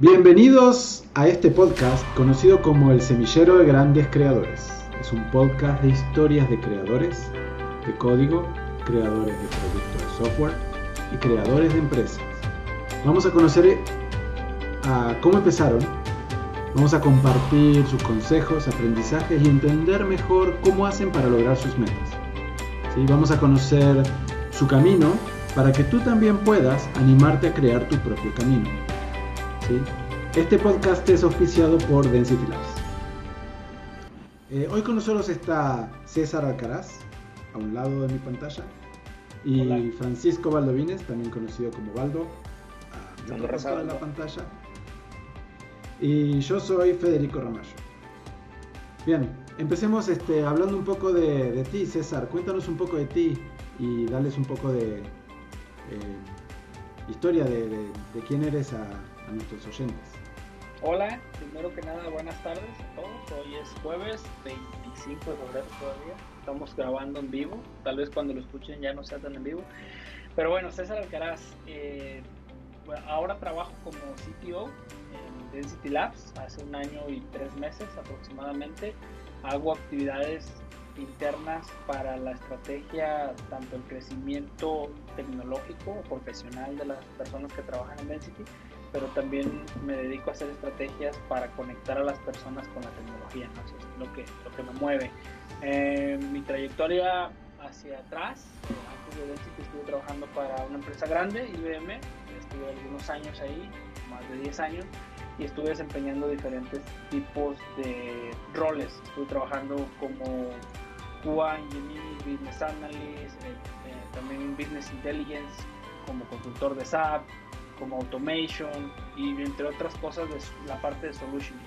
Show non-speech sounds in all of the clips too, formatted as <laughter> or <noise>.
Bienvenidos a este podcast conocido como El Semillero de Grandes Creadores. Es un podcast de historias de creadores de código, creadores de productos de software y creadores de empresas. Vamos a conocer cómo empezaron, vamos a compartir sus consejos, aprendizajes y entender mejor cómo hacen para lograr sus metas. ¿Sí? Vamos a conocer su camino para que tú también puedas animarte a crear tu propio camino. Este podcast es auspiciado por Density Labs. Eh, hoy con nosotros está César Alcaraz, a un lado de mi pantalla, y Francisco Valdovines, también conocido como Valdo, a lado de la pantalla. Y yo soy Federico Ramallo. Bien, empecemos este, hablando un poco de, ti, César. Cuéntanos un poco de ti y darles un poco de eh, historia de, de, quién eres a, a nuestros oyentes. Hola, primero que nada, buenas tardes a todos. Hoy es jueves 25 de febrero todavía. Estamos grabando en vivo. Tal vez cuando lo escuchen ya no sea tan en vivo. Pero bueno, César Alcaraz. Eh, ahora trabajo como CTO en Density Labs. Hace un año y tres meses aproximadamente. Hago actividades internas para la estrategia, tanto el crecimiento tecnológico o profesional de las personas que trabajan en Density, pero también me dedico a hacer estrategias para conectar a las personas con la tecnología, Eso es lo que, lo que me mueve. Eh, mi trayectoria hacia atrás, antes de Density estuve trabajando para una empresa grande, IBM, estuve algunos años ahí, más de 10 años, y estuve desempeñando diferentes tipos de roles. Estuve trabajando como QA Engineer, Business Analyst, eh, eh, también Business Intelligence, como consultor de SAP, como automation y entre otras cosas de la parte de solution.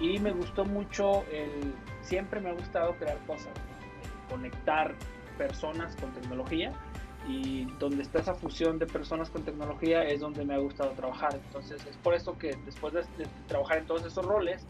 Y me gustó mucho el, siempre me ha gustado crear cosas, conectar personas con tecnología y donde está esa fusión de personas con tecnología es donde me ha gustado trabajar. Entonces es por eso que después de, de trabajar en todos esos roles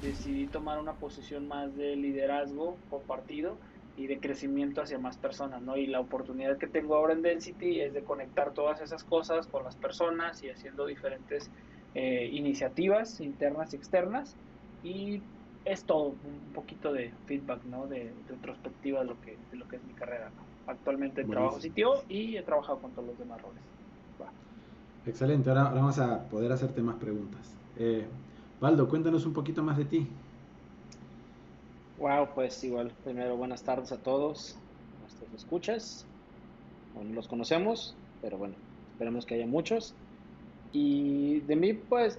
decidí tomar una posición más de liderazgo por partido y de crecimiento hacia más personas, ¿no? Y la oportunidad que tengo ahora en Density es de conectar todas esas cosas con las personas y haciendo diferentes eh, iniciativas internas y externas y es todo un poquito de feedback, ¿no? De, retrospectiva de lo que de lo que es mi carrera, Actualmente trabajo sitio y he trabajado con todos los demás roles. Excelente, ahora, vamos a poder hacerte más preguntas. Eh, Valdo, cuéntanos un poquito más de ti. Wow, pues igual, primero buenas tardes a todos nuestros escuchas. no los conocemos, pero bueno, esperemos que haya muchos. Y de mí, pues,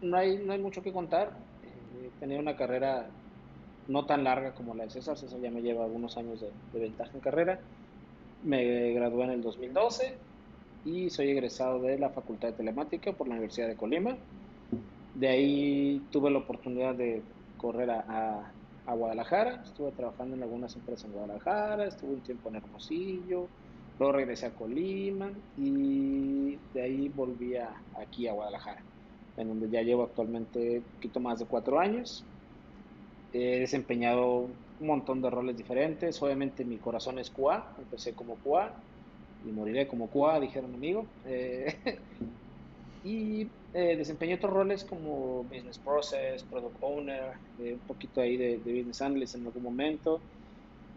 no hay, no hay mucho que contar. Eh, he tenido una carrera no tan larga como la de César. César ya me lleva algunos años de, ventaja en carrera. Me gradué en el 2012 y soy egresado de la Facultad de Telemática por la Universidad de Colima. De ahí tuve la oportunidad de correr a Guadalajara, estuve trabajando en algunas empresas en Guadalajara, estuve un tiempo en Hermosillo, luego regresé a Colima y de ahí volví aquí a Guadalajara, en donde ya llevo actualmente un poquito más de cuatro años. He desempeñado un montón de roles diferentes, obviamente mi corazón es QA, empecé como QA y moriré como QA, dijeron amigo. Eh, <laughs> y eh, desempeñé otros roles como Business Process, Product Owner, eh, un poquito ahí de, Business Analyst en algún momento.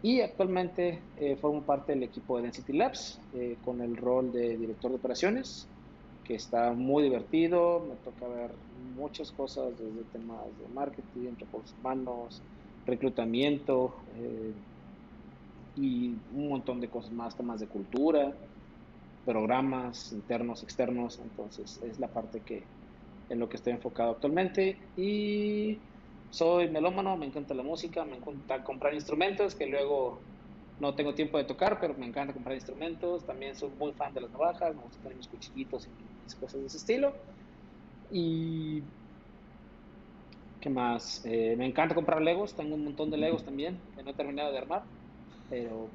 Y actualmente eh, formo parte del equipo de Density Labs eh, con el rol de director de operaciones, que está muy divertido. Me toca ver muchas cosas desde temas de marketing, recursos humanos, reclutamiento y un montón de cosas más, temas de cultura programas internos, externos, entonces es la parte que en lo que estoy enfocado actualmente y soy melómano, me encanta la música, me encanta comprar instrumentos que luego no tengo tiempo de tocar, pero me encanta comprar instrumentos, también soy muy fan de las navajas, me gusta tener mis cuchillitos y cosas de ese estilo y ¿qué más? Eh, me encanta comprar legos, tengo un montón de legos también que no he terminado de armar, pero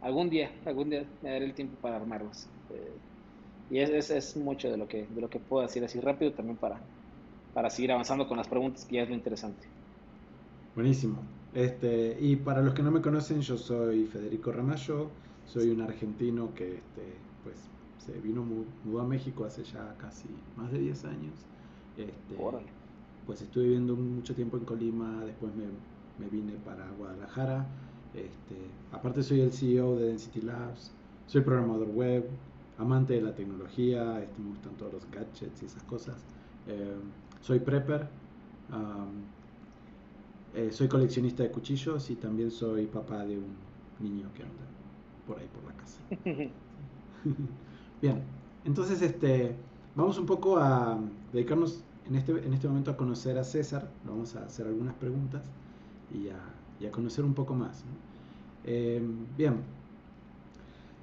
algún día, algún día me daré el tiempo para armarlos. Eh, y es, es, mucho de lo, que, de lo que puedo decir así rápido también para, para seguir avanzando con las preguntas, que ya es lo interesante. Buenísimo. Este, y para los que no me conocen, yo soy Federico Ramallo, soy un argentino que este, pues, se vino, mudó a México hace ya casi más de 10 años Este, pues estuve viviendo mucho tiempo en Colima, después me, me vine para Guadalajara. Este, aparte soy el CEO de Density Labs, soy programador web, amante de la tecnología, este, me gustan todos los gadgets y esas cosas. Eh, soy prepper, eh, soy coleccionista de cuchillos y también soy papá de un niño que anda por ahí por la casa. <laughs> Bien, entonces este, vamos un poco a dedicarnos en este, en este momento a conocer a César, vamos a hacer algunas preguntas y a, conocer un poco más. Eh, bien,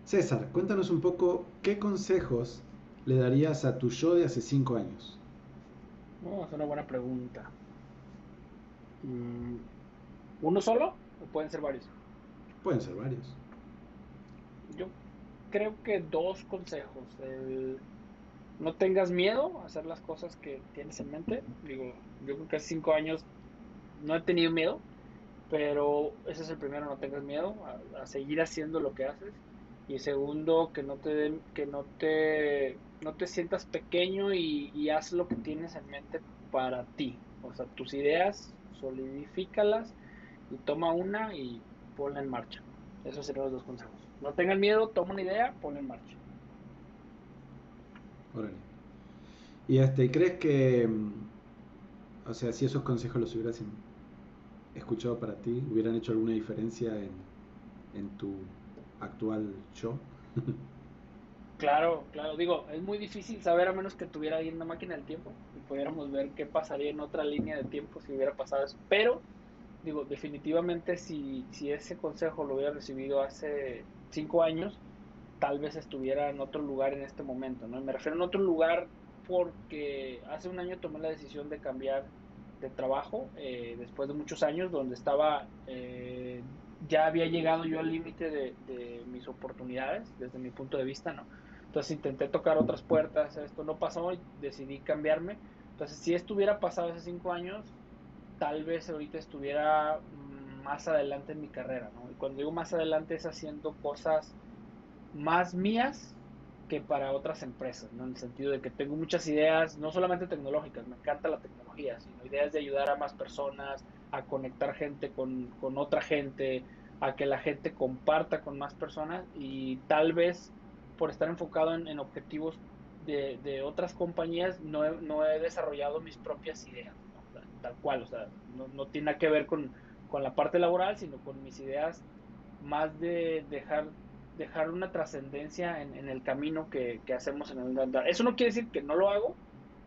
César, cuéntanos un poco qué consejos le darías a tu yo de hace cinco años. Oh, es una buena pregunta. Mm, ¿Uno solo o pueden ser varios? Pueden ser varios. Yo creo que dos consejos. no tengas miedo a hacer las cosas que tienes en mente. Digo, yo creo que hace cinco años no he tenido miedo, pero ese es el primero, no tengas miedo a, seguir haciendo lo que haces. Y segundo, que no te que no te no te sientas pequeño y, y haz lo que tienes en mente para ti. O sea, tus ideas, solidifícalas y toma una y ponla en marcha. Esos serían los dos consejos. No tengan miedo, toma una idea, ponla en marcha. Órale. Y este, ¿crees que, mm, o sea, si esos consejos los hubieras escuchado para ti, hubieran hecho alguna diferencia en, en tu actual show? Claro, claro, digo, es muy difícil saber a menos que tuviera ahí una máquina del tiempo y pudiéramos ver qué pasaría en otra línea de tiempo si hubiera pasado eso. Pero, digo, definitivamente si, si ese consejo lo hubiera recibido hace cinco años, tal vez estuviera en otro lugar en este momento, ¿no? Me refiero en otro lugar porque hace un año tomé la decisión de cambiar de trabajo eh, después de muchos años donde estaba eh, ya había llegado yo al límite de, mis oportunidades desde mi punto de vista no entonces intenté tocar otras puertas, esto no pasó y decidí cambiarme. Entonces si esto hubiera pasado hace cinco años, tal vez ahorita estuviera mm, más adelante en mi carrera, ¿no? Y cuando digo más adelante es haciendo cosas más mías que para otras empresas, ¿no? En el sentido de que tengo muchas ideas, no solamente tecnológicas, me encanta la tecnología, sino ideas de ayudar a más personas, a conectar gente con, con otra gente, a que la gente comparta con más personas y tal vez por estar enfocado en, objetivos de, otras compañías, no he, no he, desarrollado mis propias ideas, tal cual, o sea, no, tiene nada que ver con, la parte laboral, sino con mis ideas más de dejar dejar una trascendencia en, el camino que, hacemos en el andar. Eso no quiere decir que no lo hago,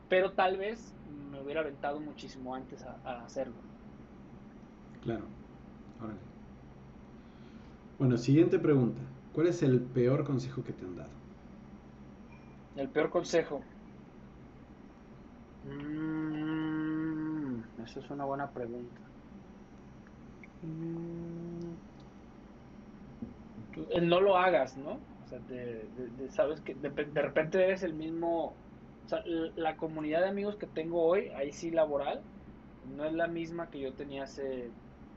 pero tal vez me hubiera aventado muchísimo antes a, hacerlo. Claro. Bueno, siguiente pregunta. ¿Cuál es el peor consejo que te han dado? El peor consejo. Mm, esa es una buena pregunta. Mm, no lo hagas, ¿no? O sea, sabes que de, repente eres el mismo. O sea, la comunidad de amigos que tengo hoy, ahí sí laboral, no es la misma que yo tenía hace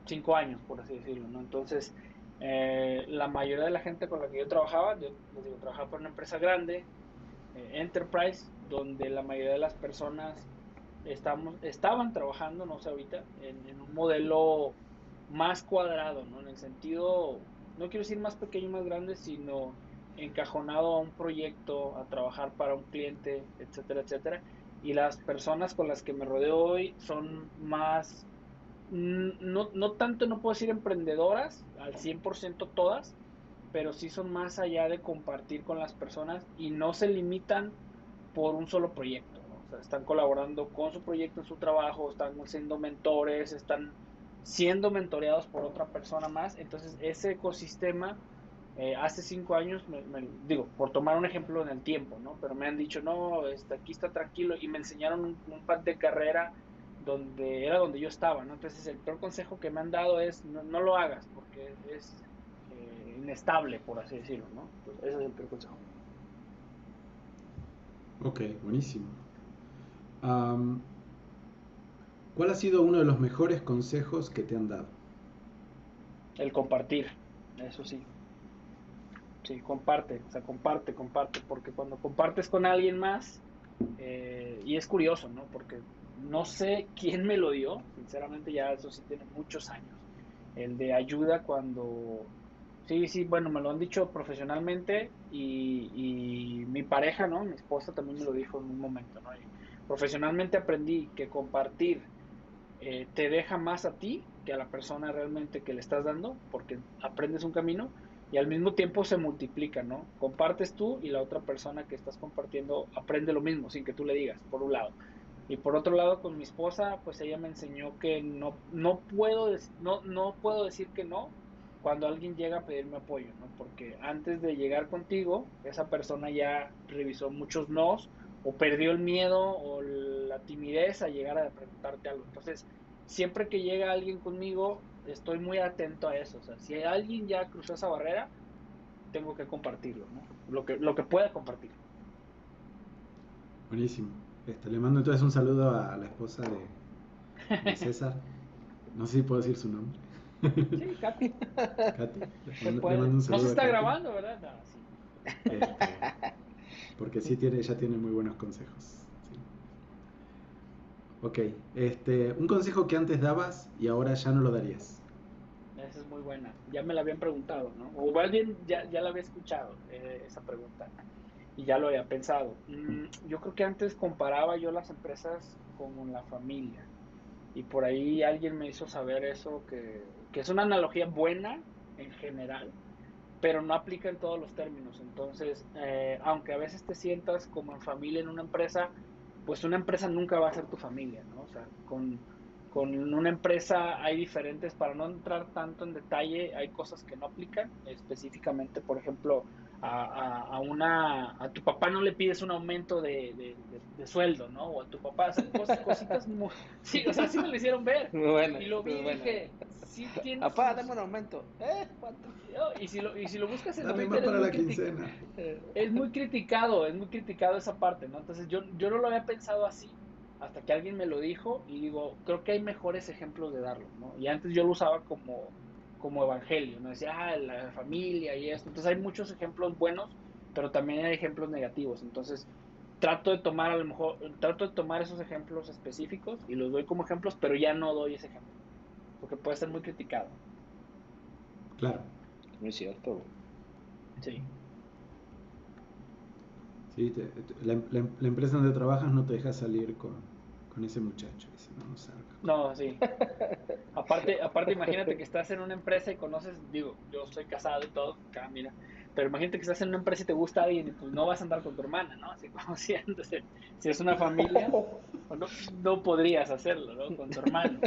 cinco años, por así decirlo, ¿no? Entonces, eh, la mayoría de la gente con la que yo trabajaba, yo digo, trabajaba por una empresa grande, eh, Enterprise, donde la mayoría de las personas estamos, estaban trabajando, no sé ahorita, en, un modelo más cuadrado, ¿no? En el sentido, no quiero decir más pequeño más grande, sino encajonado a un proyecto, a trabajar para un cliente, etcétera, etcétera. Y las personas con las que me rodeo hoy son más no, no tanto, no puedo decir emprendedoras, al 100% todas, pero sí son más allá de compartir con las personas y no se limitan por un solo proyecto. Están colaborando con su proyecto en su trabajo, están siendo mentores, están siendo mentoreados por otra persona más. Entonces, ese ecosistema, eh, hace cinco años, digo, por tomar un ejemplo en el tiempo, ¿no? Pero me han dicho, no, este, aquí está tranquilo y me enseñaron un, un de carrera donde era donde yo estaba, ¿no? Entonces el peor consejo que me han dado es no, lo hagas porque es eh, inestable, por así decirlo, ¿no? Entonces, ese es el peor consejo. Ok, buenísimo. ¿Cuál ha sido uno de los mejores consejos que te han dado? El compartir, eso sí. Sí, comparte, o sea, comparte, comparte, porque cuando compartes con alguien más, eh, y es curioso, ¿no? Porque no sé quién me lo dio, sinceramente ya eso sí tiene muchos años, el de ayuda cuando, sí, sí, bueno, me lo han dicho profesionalmente y, y mi pareja, ¿no? Mi esposa también me lo dijo en un momento, ¿no? profesionalmente aprendí que compartir eh, te deja más a ti que a la persona realmente que le estás dando, porque aprendes un camino y al mismo tiempo se multiplica, ¿no? Compartes tú y la otra persona que estás compartiendo aprende lo mismo sin que tú le digas, por un lado. Y por otro lado, con mi esposa, pues ella me enseñó que no, no, puedo, no, no puedo decir que no cuando alguien llega a pedirme apoyo, ¿no? Porque antes de llegar contigo, esa persona ya revisó muchos nos o perdió el miedo o la timidez a llegar a preguntarte algo. Entonces, siempre que llega alguien conmigo, estoy muy atento a eso. O sea, si alguien ya cruzó esa barrera, tengo que compartirlo, ¿no? Lo que, lo que pueda compartir. Buenísimo. Este, le mando entonces un saludo a la esposa de, César. No sé si puedo decir su nombre. Sí, Katy. Katy. Le, mando un saludo no se está grabando, ¿verdad? No, sí. Este, porque sí tiene, ella tiene muy buenos consejos. Ok, este, un consejo que antes dabas y ahora ya no lo darías. Esa es muy buena. Ya me la habían preguntado, ¿no? O alguien ya, ya la había escuchado eh, esa pregunta y ya lo había pensado. Mm, yo creo que antes comparaba yo las empresas con la familia y por ahí alguien me hizo saber eso, que, que es una analogía buena en general, pero no aplica en todos los términos. Entonces, eh, aunque a veces te sientas como en familia en una empresa, pues una empresa nunca va a ser tu familia, ¿no? O sea, con, con una empresa hay diferentes, para no entrar tanto en detalle, hay cosas que no aplican, específicamente, por ejemplo, a, a, una a tu papá no le pides un aumento de, de, sueldo, ¿no? O a tu papá, cosas, <laughs> cositas muy, sí, o sea, sí me lo hicieron ver. y lo vi y dije, sí tienes Papá, dame un aumento. ¿Eh? ¿Cuánto? Y si lo, y si lo buscas en Twitter, para la quincena. Es muy criticado, es muy criticado esa parte, ¿no? Entonces yo, yo no lo había pensado así hasta que alguien me lo dijo y digo, creo que hay mejores ejemplos de darlo, ¿no? Y antes yo lo usaba como como evangelio, ¿no? Decía, ah, la familia y esto. Entonces hay muchos ejemplos buenos, pero también hay ejemplos negativos. Entonces trato de tomar a lo mejor, trato de tomar esos ejemplos específicos y los doy como ejemplos, pero ya no doy ese ejemplo, porque puede ser muy criticado. Claro. Muy cierto. Sí. Sí, la, la empresa donde trabajas no te deja salir con, con ese muchacho. no, no, sí. aparte, aparte, imagínate que estás en una empresa y conoces, digo, yo soy casado y todo, acá, mira, pero imagínate que estás en una empresa y te gusta alguien, pues no vas a andar con tu hermana, ¿no? Así como <laughs> si, si es una familia, no, no, podrías hacerlo, ¿no? Con tu hermano.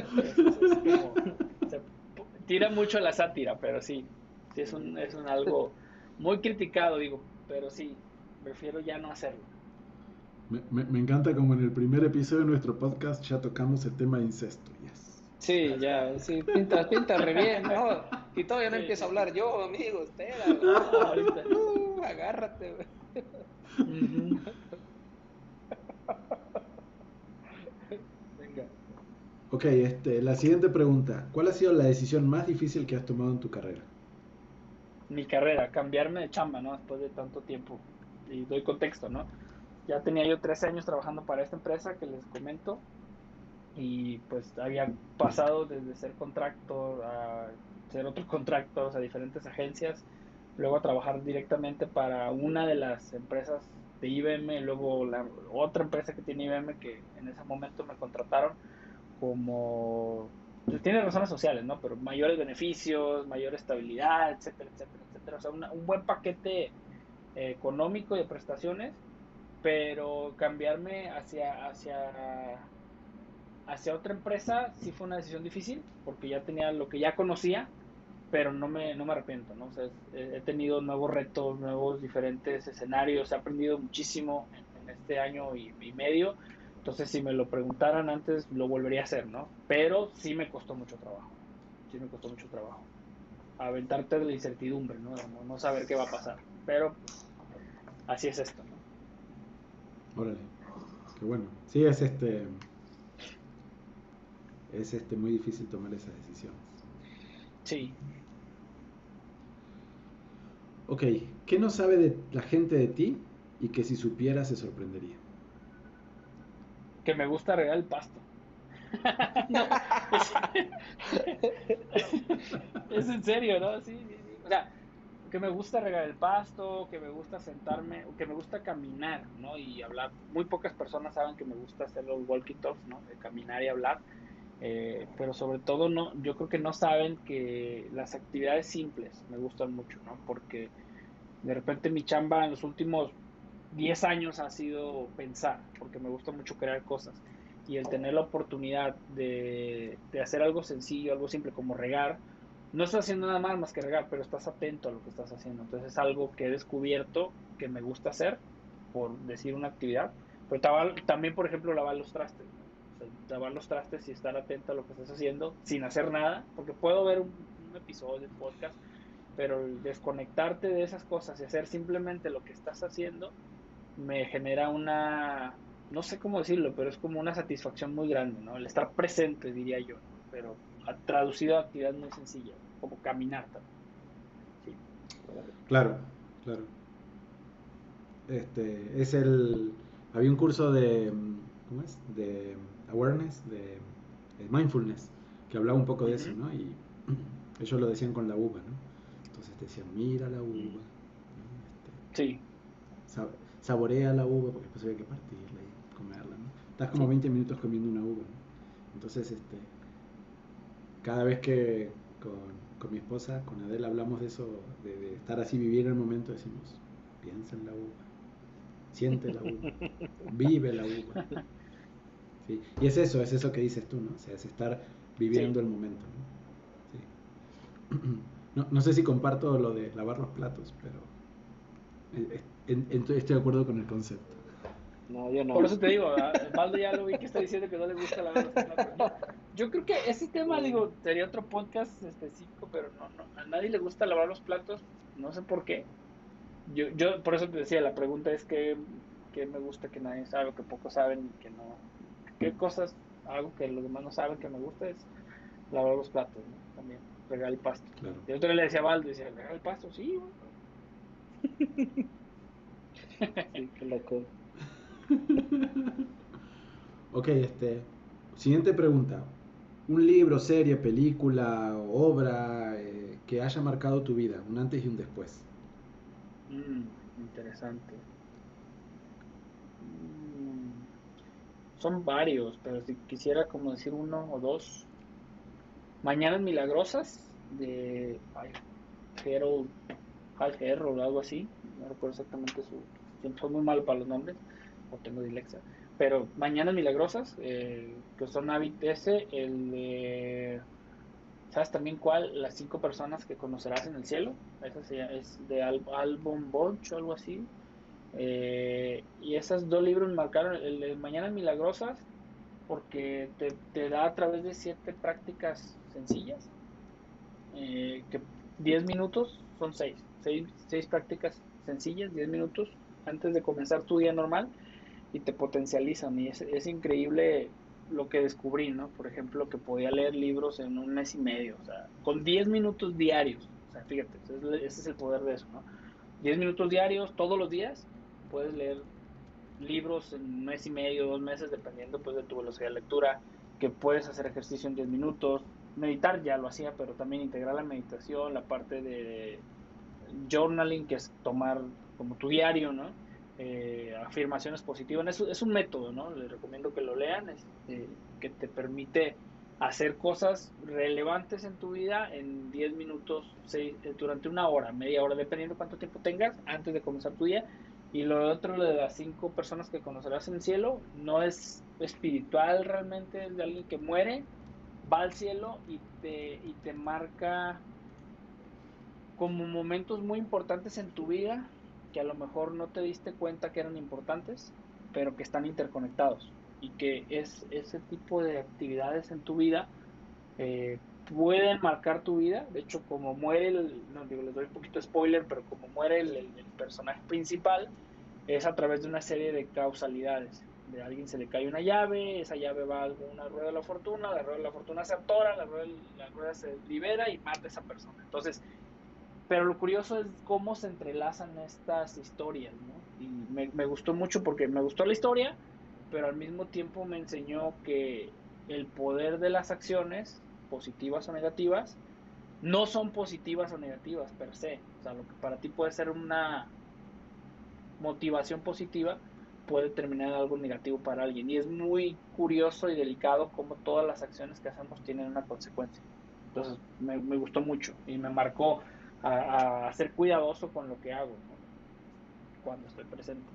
se tira mucho la sátira, pero sí, sí es un, es un algo muy criticado, digo, pero sí, prefiero ya no hacerlo. Me, me, encanta como en el primer episodio de nuestro podcast ya tocamos el tema de incesto. Yes. Sí, ya, sí, pinta, pinta re bien, ¿no? Y todavía no empiezo a hablar yo, amigo, uh, agárrate. Venga. Ok, este, la siguiente pregunta. ¿Cuál ha sido la decisión más difícil que has tomado en tu carrera? Mi carrera, cambiarme de chamba, ¿no? Después de tanto tiempo. Y doy contexto, ¿no? Ya tenía yo 13 años trabajando para esta empresa que les comento y pues había pasado desde ser contractor a ser otro <laughs> contractor a diferentes agencias, luego a trabajar directamente para una de las empresas de IBM, luego la otra empresa que tiene IBM que en ese momento me contrataron como pues, tiene razones sociales, ¿no? Pero mayores beneficios, mayor estabilidad, etcétera, etcétera, etcétera. O sea, un buen paquete eh, económico de prestaciones pero cambiarme hacia, hacia, hacia otra empresa sí fue una decisión difícil, porque ya tenía lo que ya conocía, pero no me, no me arrepiento, ¿no? he tenido nuevos retos, nuevos diferentes escenarios, he aprendido muchísimo en, este año y, medio, entonces si me lo preguntaran antes lo volvería a hacer, ¿no? Pero sí me costó mucho trabajo, sí me costó mucho trabajo. Aventarte de la incertidumbre, ¿no? No, saber qué va a pasar, pero así es esto, ¿no? Órale. Qué bueno. Sí, es este. Es este muy difícil tomar esas decisiones. Sí. Ok, ¿qué no sabe de la gente de ti y que si supiera se sorprendería? que me gusta regar el pasto. <laughs> <laughs> es, en serio, ¿no? Sí, O sea, que me gusta regar el pasto, que me gusta sentarme, que me gusta caminar, ¿no? Y hablar. Muy pocas personas saben que me gusta hacer los walkie talks, ¿no? De caminar y hablar. Eh, pero sobre todo no, yo creo que no saben que las actividades simples me gustan mucho, ¿no? Porque de repente mi chamba en los últimos 10 años ha sido pensar, porque me gusta mucho crear cosas. Y el tener la oportunidad de, hacer algo sencillo, algo simple como regar, no estás haciendo nada más más que regar, pero estás atento a lo que estás haciendo. Entonces es algo que he descubierto que me gusta hacer, por decir una actividad. Pero también, por ejemplo, lavar los trastes. lavar los trastes y estar atento a lo que estás haciendo sin hacer nada, porque puedo ver un, un episodio de podcast, pero desconectarte de esas cosas y hacer simplemente lo que estás haciendo me genera una, no sé cómo decirlo, pero es como una satisfacción muy grande, ¿no? El estar presente, diría yo, pero traducido a actividad muy sencilla, como caminar también. Claro, claro. Este, es el, había un curso de, ¿cómo es? De awareness, de, mindfulness, que hablaba un poco de eso, ¿no? Y <clears throat> ellos lo decían con la uva, ¿no? Entonces te decían, mira la uva. Este, sí saborea la uva, porque después había que partirla y comerla, ¿no? Estás como 20 minutos comiendo una uva, Entonces, este, cada vez que con, mi esposa, con Adela, hablamos de eso, de, estar así, vivir el momento, decimos, piensa en la uva, siente la uva, <laughs> vive la uva. Y es eso, es eso que dices tú, ¿no? O sea, es estar viviendo el momento, ¿no? <clears throat> ¿no? No sé si comparto lo de lavar los platos, pero eh, estoy de acuerdo con el concepto. No, yo no. Por eso te digo, Valdo ya lo vi que está diciendo que no le gusta la verdad. Yo creo que ese tema, digo, sería otro podcast específico, pero no, no, a nadie le gusta lavar los platos, no sé por qué. Yo, yo por eso te decía, la pregunta es que, que me gusta que nadie sabe, que pocos saben, que no. ¿Qué cosas algo que los demás no saben que me gusta es lavar los platos, ¿no? También, regar el pasto. Claro. Y otro le decía a Valdo, decía, regar el pasto, sí, bueno. <laughs> ok, este. Siguiente pregunta. Un libro, serie, película, obra eh, que haya marcado tu vida, un antes y un después. Mm, interesante. Mm, son varios, pero si quisiera como decir uno o dos. Mañanas Milagrosas de ay, Harold, Hal o algo así. No recuerdo exactamente su, soy muy malo para los nombres, o tengo dilexia. Pero Mañanas Milagrosas, eh, que son Habit ese, el de. ¿Sabes también cuál? Las cinco personas que conocerás en el cielo. Esa es de Album Bunch o algo así. Eh, y esos dos libros marcaron. El de Mañanas Milagrosas, porque te, da a través de siete prácticas sencillas. Eh, que 10 minutos son seis, seis, seis prácticas sencillas, 10 minutos antes de comenzar tu día normal y te potencializan. Y es, es increíble lo que descubrí, ¿no? Por ejemplo, que podía leer libros en un mes y medio, o sea, con 10 minutos diarios. O sea, fíjate, ese es el poder de eso, ¿no? 10 minutos diarios, todos los días, puedes leer libros en un mes y medio, dos meses, dependiendo pues de tu velocidad de lectura, que puedes hacer ejercicio en 10 minutos, meditar ya lo hacía, pero también integrar la meditación, la parte de journaling, que es tomar como tu diario, ¿no? Eh, afirmaciones positivas. Es, es, un método, ¿no? Les recomiendo que lo lean, este, que te permite hacer cosas relevantes en tu vida en 10 minutos, seis, eh, durante una hora, media hora, dependiendo cuánto tiempo tengas antes de comenzar tu día. Y lo otro, lo de las cinco personas que conocerás en el cielo, no es espiritual realmente, es de alguien que muere, va al cielo y te, y te marca como momentos muy importantes en tu vida que a lo mejor no te diste cuenta que eran importantes, pero que están interconectados y que es ese tipo de actividades en tu vida eh, pueden marcar tu vida. De hecho, como muere el, les doy un poquito spoiler, pero como muere el, personaje principal, es a través de una serie de causalidades. De alguien se le cae una llave, esa llave va a una rueda de la fortuna, la rueda de la fortuna se atora, la rueda, la rueda se libera y mata a esa persona. Entonces, pero lo curioso es cómo se entrelazan estas historias, ¿no? Y me, gustó mucho porque me gustó la historia, pero al mismo tiempo me enseñó que el poder de las acciones, positivas o negativas, no son positivas o negativas per se. O sea, lo que para ti puede ser una motivación positiva puede terminar en algo negativo para alguien. Y es muy curioso y delicado cómo todas las acciones que hacemos tienen una consecuencia. Entonces me, gustó mucho y me marcó a, ser cuidadoso con lo que hago cuando estoy presente.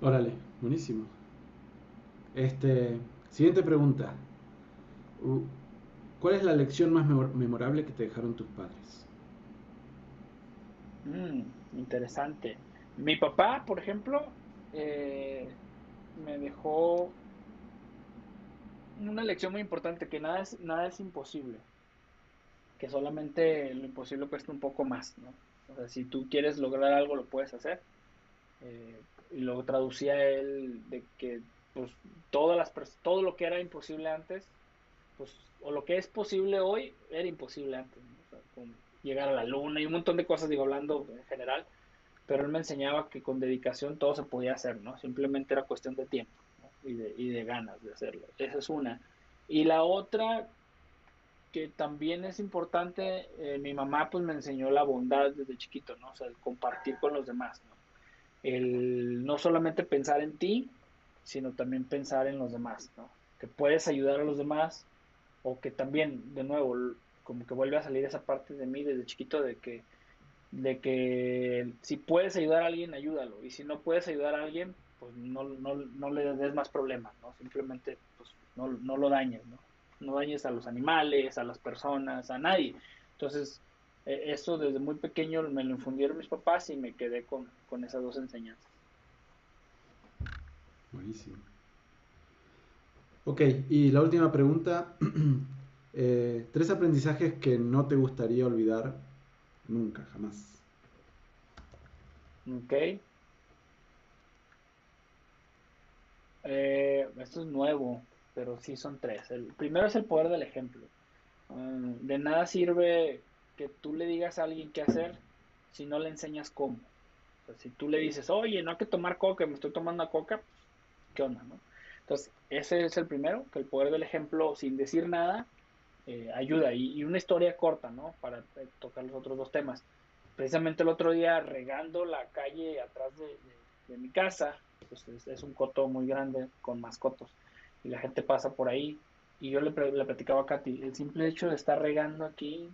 Órale, buenísimo. Este, siguiente pregunta. ¿Cuál es la lección más memorable que te dejaron tus padres? Mm, interesante. Mi papá, por ejemplo, eh, me dejó una lección muy importante, que nada es, nada es imposible. Que solamente lo imposible cuesta un poco más, ¿no? O sea, si tú quieres lograr algo, lo puedes hacer. Eh, y lo traducía él de que pues todas las todo lo que era imposible antes pues o lo que es posible hoy era imposible antes llegar a la luna y un montón de cosas digo hablando en general pero él me enseñaba que con dedicación todo se podía hacer no simplemente era cuestión de tiempo y, de, ganas de hacerlo esa es una y la otra que también es importante eh, mi mamá pues me enseñó la bondad desde chiquito no o sea el compartir con los demás no el no solamente pensar en ti, sino también pensar en los demás. Que puedes ayudar a los demás o que también, de nuevo, como que vuelve a salir esa parte de mí desde chiquito de que, de que si puedes ayudar a alguien, ayúdalo. Y si no puedes ayudar a alguien, pues no, no, no le des más problemas, ¿no? Simplemente, pues no, no lo dañes, ¿no? No dañes a los animales, a las personas, a nadie. Entonces, e, eso desde muy pequeño me lo infundieron mis papás y me quedé con, esas dos enseñanzas. Buenísimo. Ok, y la última pregunta. <clears throat> Eh, tres aprendizajes que no te gustaría olvidar nunca, jamás. Ok. Eh, esto es nuevo, pero sí son tres. El primero es el poder del ejemplo. Ah, de nada sirve que tú le digas a alguien qué hacer si no le enseñas cómo. si tú le dices, oye, no hay que tomar coca, me estoy tomando coca, ¿qué onda? No? Entonces, ese es el primero, que el poder del ejemplo sin decir nada eh, ayuda. Y, una historia corta, ¿no? Para eh, tocar los otros dos temas. Precisamente el otro día, regando la calle atrás de, mi casa, pues es, es, un coto muy grande con mascotos. Y la gente pasa por ahí. Y yo le, le platicaba a Katy, el simple hecho de estar regando aquí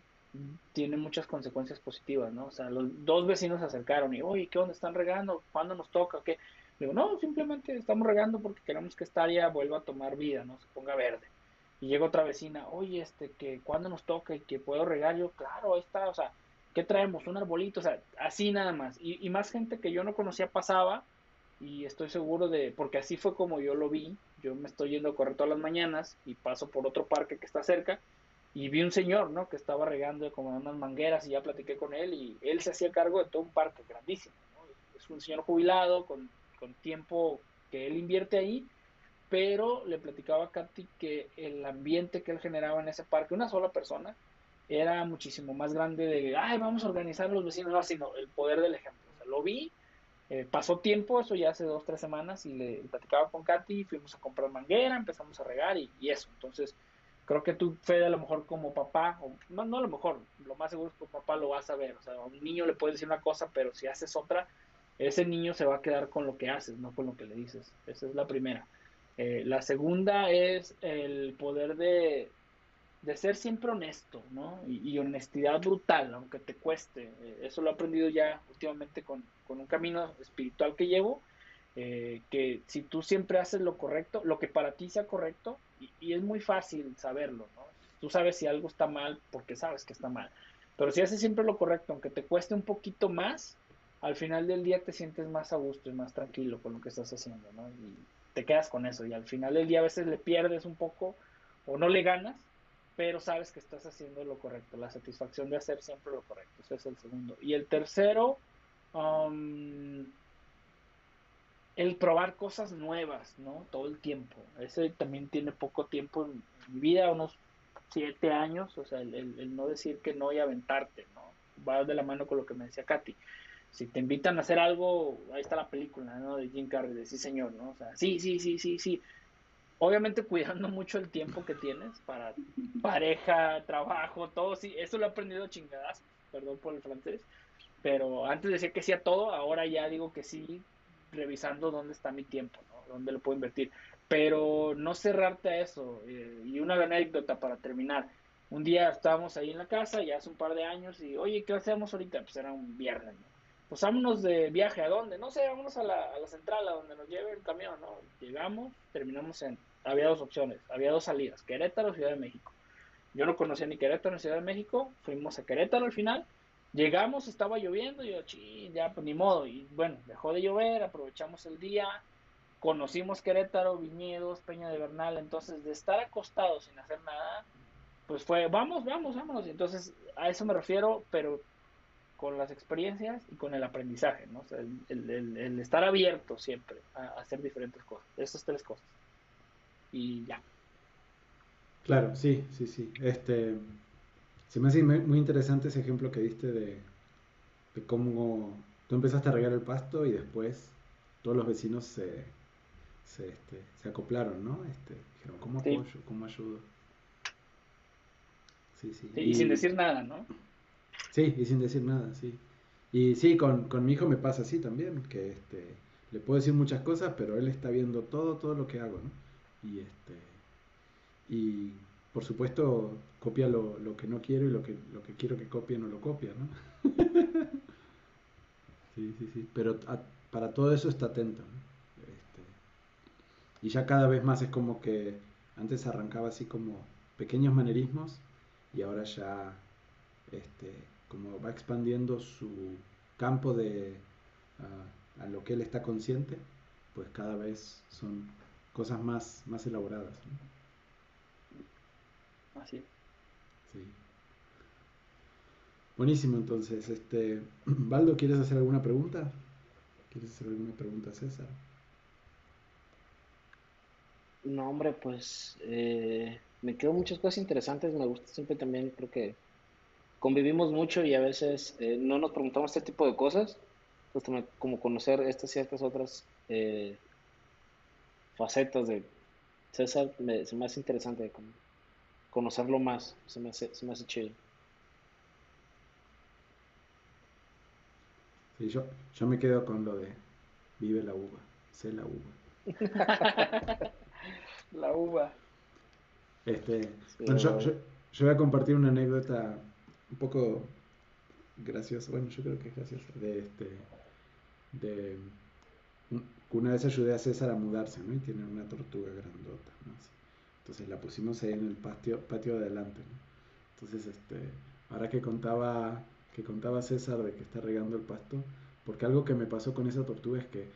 tiene muchas consecuencias positivas, ¿no? O sea, los dos vecinos se acercaron y, oye, ¿qué onda están regando? ¿Cuándo nos toca? ¿Qué? Digo, no, simplemente estamos regando porque queremos que esta área vuelva a tomar vida, ¿no? Se ponga verde. Y llega otra vecina, oye, este, que cuándo nos toca y que puedo regar, yo, claro, ahí está, o sea, ¿qué traemos? Un arbolito, o sea, así nada más. Y, y más gente que yo no conocía pasaba y estoy seguro de, porque así fue como yo lo vi, yo me estoy yendo a correr todas las mañanas y paso por otro parque que está cerca y vi un señor, ¿no? Que estaba regando como unas mangueras y ya platiqué con él y él se hacía cargo de todo un parque grandísimo. Es un señor jubilado con, con tiempo que él invierte ahí, pero le platicaba a Katy que el ambiente que él generaba en ese parque, una sola persona, era muchísimo más grande de, ay, vamos a organizar los vecinos, no, sino el poder del ejemplo. Lo vi, eh, pasó tiempo, eso ya hace dos, tres semanas, y le, platicaba con Katy, fuimos a comprar manguera, empezamos a regar y, eso. Entonces, creo que tú, Fede, a lo mejor como papá, o no, no a lo mejor, lo más seguro es que papá lo vas a ver. O sea, a un niño le puedes decir una cosa, pero si haces otra, ese niño se va a quedar con lo que haces, no con lo que le dices. Esa es la primera. Eh, la segunda es el poder de, de ser siempre honesto, ¿no? Y, honestidad brutal, aunque te cueste. Eh, eso lo he aprendido ya últimamente con, con un camino espiritual que llevo eh, que si tú siempre haces lo correcto, lo que para ti sea correcto, y, es muy fácil saberlo, ¿no? Tú sabes si algo está mal porque sabes que está mal. Pero si haces siempre lo correcto, aunque te cueste un poquito más, al final del día te sientes más a gusto y más tranquilo con lo que estás haciendo, ¿no? Y te quedas con eso. Y al final del día a veces le pierdes un poco o no le ganas, pero sabes que estás haciendo lo correcto. La satisfacción de hacer siempre lo correcto. Ese es el segundo. Y el tercero, um, el probar cosas nuevas, ¿no? Todo el tiempo. Ese también tiene poco tiempo en, mi vida, unos siete años, o sea, el, no decir que no y aventarte, ¿no? Va de la mano con lo que me decía Katy. Si te invitan a hacer algo, ahí está la película, ¿no? De Jim Carrey, de sí señor, ¿no? O sea, sí, sí, sí, sí, sí. Obviamente cuidando mucho el tiempo que tienes para pareja, trabajo, todo, sí, eso lo he aprendido chingadas, perdón por el francés, pero antes decía que sí a todo, ahora ya digo que sí, revisando dónde está mi tiempo, ¿no? Dónde lo puedo invertir. Pero no cerrarte a eso. Eh, y una anécdota para terminar. Un día estábamos ahí en la casa, ya hace un par de años, y oye, ¿qué hacemos ahorita? Pues era un viernes, ¿no? Pues vámonos de viaje, ¿a dónde? No sé, vámonos a la, a la central, a donde nos lleve el camión, ¿no? Llegamos, terminamos en... Había dos opciones, había dos salidas, Querétaro, Ciudad de México. Yo no conocía ni Querétaro ni Ciudad de México, fuimos a Querétaro al final, llegamos, estaba lloviendo, y yo, ching, ya, pues ni modo, y bueno, dejó de llover, aprovechamos el día, conocimos Querétaro, Viñedos, Peña de Bernal, entonces de estar acostados sin hacer nada, pues fue, vamos, vamos, vámonos, y entonces a eso me refiero, pero con las experiencias y con el aprendizaje, ¿no? O sea, el, el, el, estar abierto siempre a, hacer diferentes cosas, esas tres cosas. Y ya. Claro, sí, sí, sí. Este, se me hace muy interesante ese ejemplo que diste de, de cómo tú empezaste a regar el pasto y después todos los vecinos se, se, este, se acoplaron, ¿no? Este, dijeron, ¿cómo apoyo? Sí. ¿Cómo ayudo? Sí, sí. y, y, sin decir nada, ¿no? Sí, y sin decir nada, sí. Y sí, con, con mi hijo me pasa así también, que este, le puedo decir muchas cosas, pero él está viendo todo, todo lo que hago, ¿no? Y este, y por supuesto copia lo, lo que no quiero y lo que, lo que quiero que copie no lo copia, ¿no? <laughs> sí, sí, sí. Pero para todo eso está atento, ¿no? Este, y ya cada vez más es como que antes arrancaba así como pequeños manerismos y ahora ya este, como va expandiendo su campo de uh, a lo que él está consciente, pues cada vez son cosas más, más elaboradas. ¿no? Así. Sí. Buenísimo, entonces, este, <clears throat> Baldo, ¿quieres hacer alguna pregunta? ¿Quieres hacer alguna pregunta, César? No, hombre, pues eh, me quedo muchas cosas interesantes. Me gusta siempre también, creo que convivimos mucho y a veces eh, no nos preguntamos este tipo de cosas, pues como conocer estas ciertas otras eh, facetas de César, me, se me hace interesante como conocerlo más, se me hace, se me hace chido. Sí, yo, yo me quedo con lo de vive la uva, sé la uva. <laughs> la uva. Este, sí, bueno, yo, yo, yo voy a compartir una anécdota un poco gracioso, bueno, yo creo que es gracioso, de este, de una vez ayudé a César a mudarse, ¿no? Y tiene una tortuga grandota, ¿no? Entonces la pusimos ahí en el patio, patio de adelante, ¿no? Entonces, este, ahora que contaba, que contaba César de que está regando el pasto, porque algo que me pasó con esa tortuga es que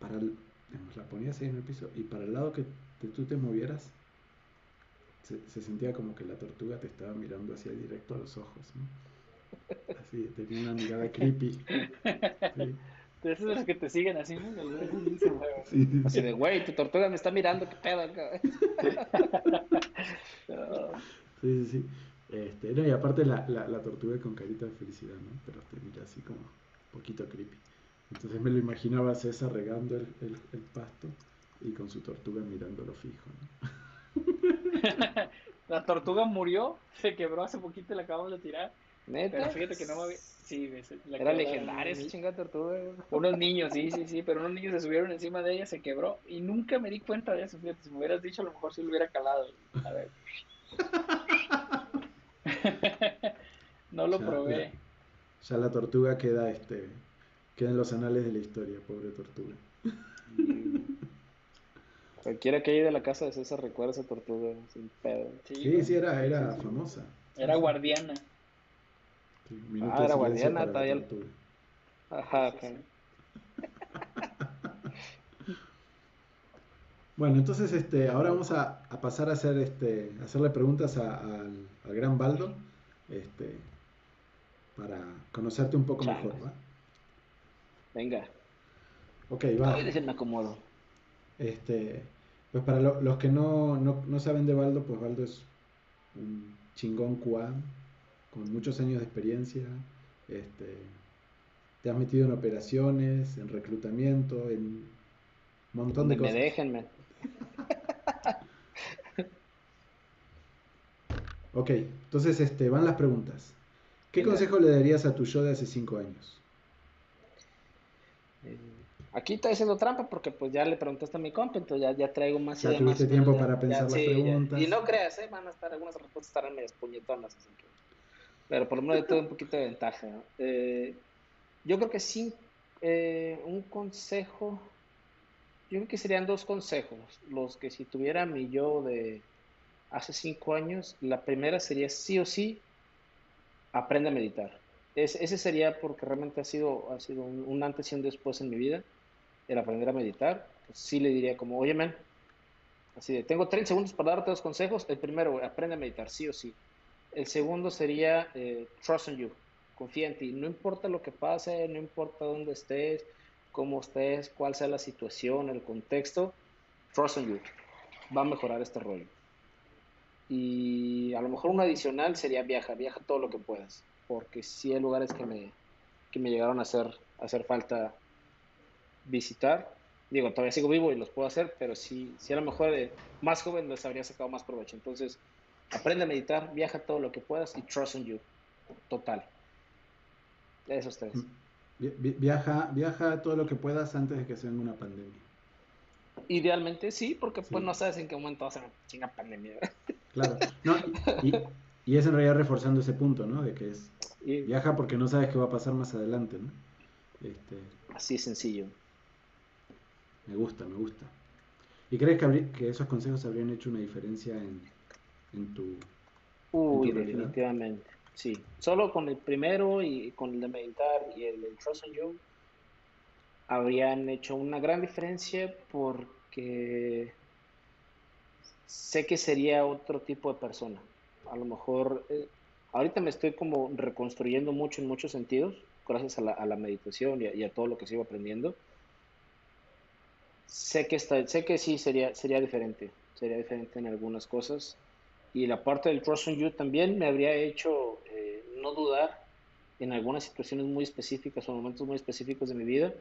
para la ponías ahí en el piso y para el lado que te, tú te movieras, se, se, sentía como que la tortuga te estaba mirando hacia directo a los ojos, ¿no? Así, tenía una mirada creepy. Sí. De esos de los que te siguen así, ¿no? Sí, sí, así de, güey, tu tortuga me está mirando, qué pedo, Sí, sí, sí. Este, no, y aparte la, la, la, tortuga con carita de felicidad, ¿no? Pero te mira así como un poquito creepy. Entonces me lo imaginaba César regando el, el, el pasto y con su tortuga mirándolo fijo, ¿no? <laughs> la tortuga murió, se quebró hace poquito y la acabamos de tirar. ¿Neta? Pero fíjate que no me había... Sí, la Era legendaria esa chingada tortuga. Unos niños, sí, sí, sí, pero unos niños se subieron encima de ella, se quebró y nunca me di cuenta de eso. Fíjate, si me hubieras dicho, a lo mejor sí lo hubiera calado. A ver. <laughs> no lo ya, probé. Ya, ya, la tortuga queda, este, queda en los anales de la historia, pobre tortuga. Cualquiera que haya de la casa de César recuerda esa tortuga sin pedo. Sí, sí, sí era, era famosa. Era guardiana. Sí, ah, era guardiana, todavía. Ajá, ok. <laughs> bueno, entonces este, ahora vamos a, a, pasar a hacer este, a hacerle preguntas a, a, al, al, gran Baldo, este, para conocerte un poco mejor, ¿va? Venga. Ok, va. Ay, me acomodo. Este, pues para lo, los que no, no, no, saben de Baldo, pues Baldo es un chingón QA con muchos años de experiencia, este, te has metido en operaciones, en reclutamiento, en un montón de cosas. me déjenme. <laughs> Ok, entonces este, van las preguntas. ¿Qué Venga. consejo le darías a tu yo de hace cinco años? Eh, Aquí estoy haciendo trampa porque pues ya le preguntaste a mi compa, entonces ya, ya traigo más Ya ideas, tuviste más tiempo ideas, para ya- pensar ya, las sí, ya. preguntas. Y no creas, ¿eh? van a estar, algunas respuestas estarán medias puñetonas, así que... Pero por lo menos tuve un poquito de ventaja. ¿no? Eh, yo creo que sí, eh, un consejo, yo creo que serían dos consejos, los que si tuviera mi yo de hace cinco años, la primera sería sí o sí, aprende a meditar. Es- ese sería porque realmente ha sido, ha sido un, un antes y un después en mi vida, el aprender a meditar. Pues sí le diría como, oye, man, así de, tengo 30 segundos para darte dos consejos. El primero, aprende a meditar, sí o sí. El segundo sería, eh, trust in you, confía en ti. No importa lo que pase, no importa dónde estés, cómo estés, cuál sea la situación, el contexto, trust in you. Va a mejorar este rollo. Y a lo mejor un adicional sería viaja, viaja todo lo que puedas, porque sí hay lugares que me, que me llegaron a hacer, a hacer falta visitar. Digo, todavía sigo vivo y los puedo hacer, pero sí, sí a lo mejor de más joven les habría sacado más provecho. Entonces, aprende a meditar, viaja todo lo que puedas y trust in you. Total. Esos tres. Vi- vi- Viaja, viaja todo lo que puedas antes de que se venga una pandemia. Idealmente sí, porque pues no sabes en qué momento va a ser una chinga pandemia. Claro. No, y, y es en realidad reforzando ese punto, ¿no? De que es Y viaja porque no sabes qué va a pasar más adelante, ¿no? Este, así es sencillo. Me gusta, me gusta. ¿Y crees que, habrí- que esos consejos habrían hecho una diferencia en, en tu... Uy, ¿En tu realidad? definitivamente. Sí. Solo con el primero y con el de meditar y el de Trust in You habrían hecho una gran diferencia porque sé que sería otro tipo de persona. A lo mejor, eh, ahorita me estoy como reconstruyendo mucho en muchos sentidos, gracias a la, a la meditación y a, y a todo lo que sigo aprendiendo. Sé que está, sé que sí sería, sería diferente, sería diferente en algunas cosas. Y la parte del Trust in You también me habría hecho eh, no dudar en algunas situaciones muy específicas o momentos muy específicos de mi vida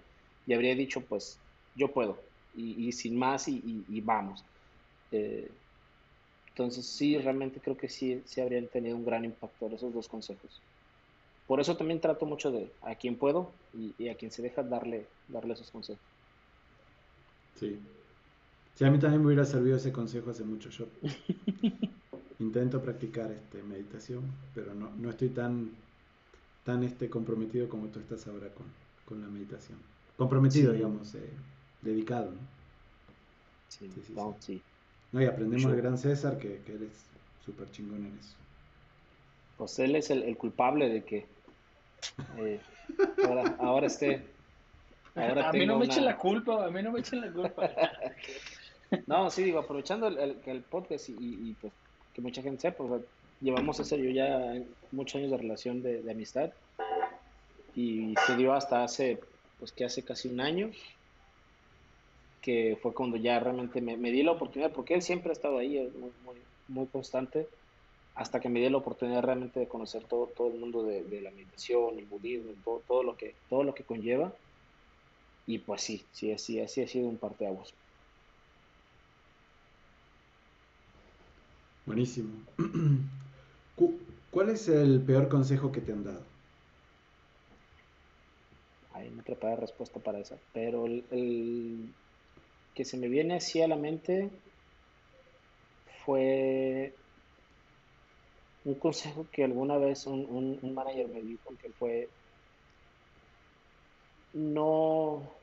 y habría dicho, pues, yo puedo, y, y sin más, y, y- y vamos. Eh, entonces, sí, realmente creo que sí, sí habrían tenido un gran impacto esos dos consejos. Por eso también trato mucho de a quien puedo y a quien se deja darle, darle esos consejos. Sí. Sí, a mí también me hubiera servido ese consejo hace mucho. Yo <laughs> intento practicar este, meditación, pero no, no estoy tan, tan este, comprometido como tú estás ahora con, con la meditación. Comprometido, Sí. digamos, eh, dedicado, ¿no? Sí, Sí, sí, no, sí. sí. No, y aprendemos del gran César que, que él es súper chingón en eso. Pues él es el, el culpable de que eh, ahora, ahora esté. Ahora a mí no me una- echen la culpa, a mí no me echen la culpa. <laughs> No, sí, digo, aprovechando el, el, el podcast y, y, y, pues que mucha gente sepa, o sea, llevamos en serio ya muchos años de relación de, de amistad y se dio hasta hace, pues que hace casi un año, que fue cuando ya realmente me, me di la oportunidad, porque él siempre ha estado ahí, muy, muy, muy constante, hasta que me di la oportunidad realmente de conocer todo, todo el mundo de, de la meditación, el budismo, todo, todo, lo que, todo lo que conlleva. Y pues sí, sí, así, así ha sido un parteaguas. Buenísimo. <clears throat> Cu- ¿Cuál es el peor consejo que te han dado? Ahí no preparé respuesta para esa. Pero el, el que se me viene así a la mente fue un consejo que alguna vez un, un, un manager me dijo que fue no,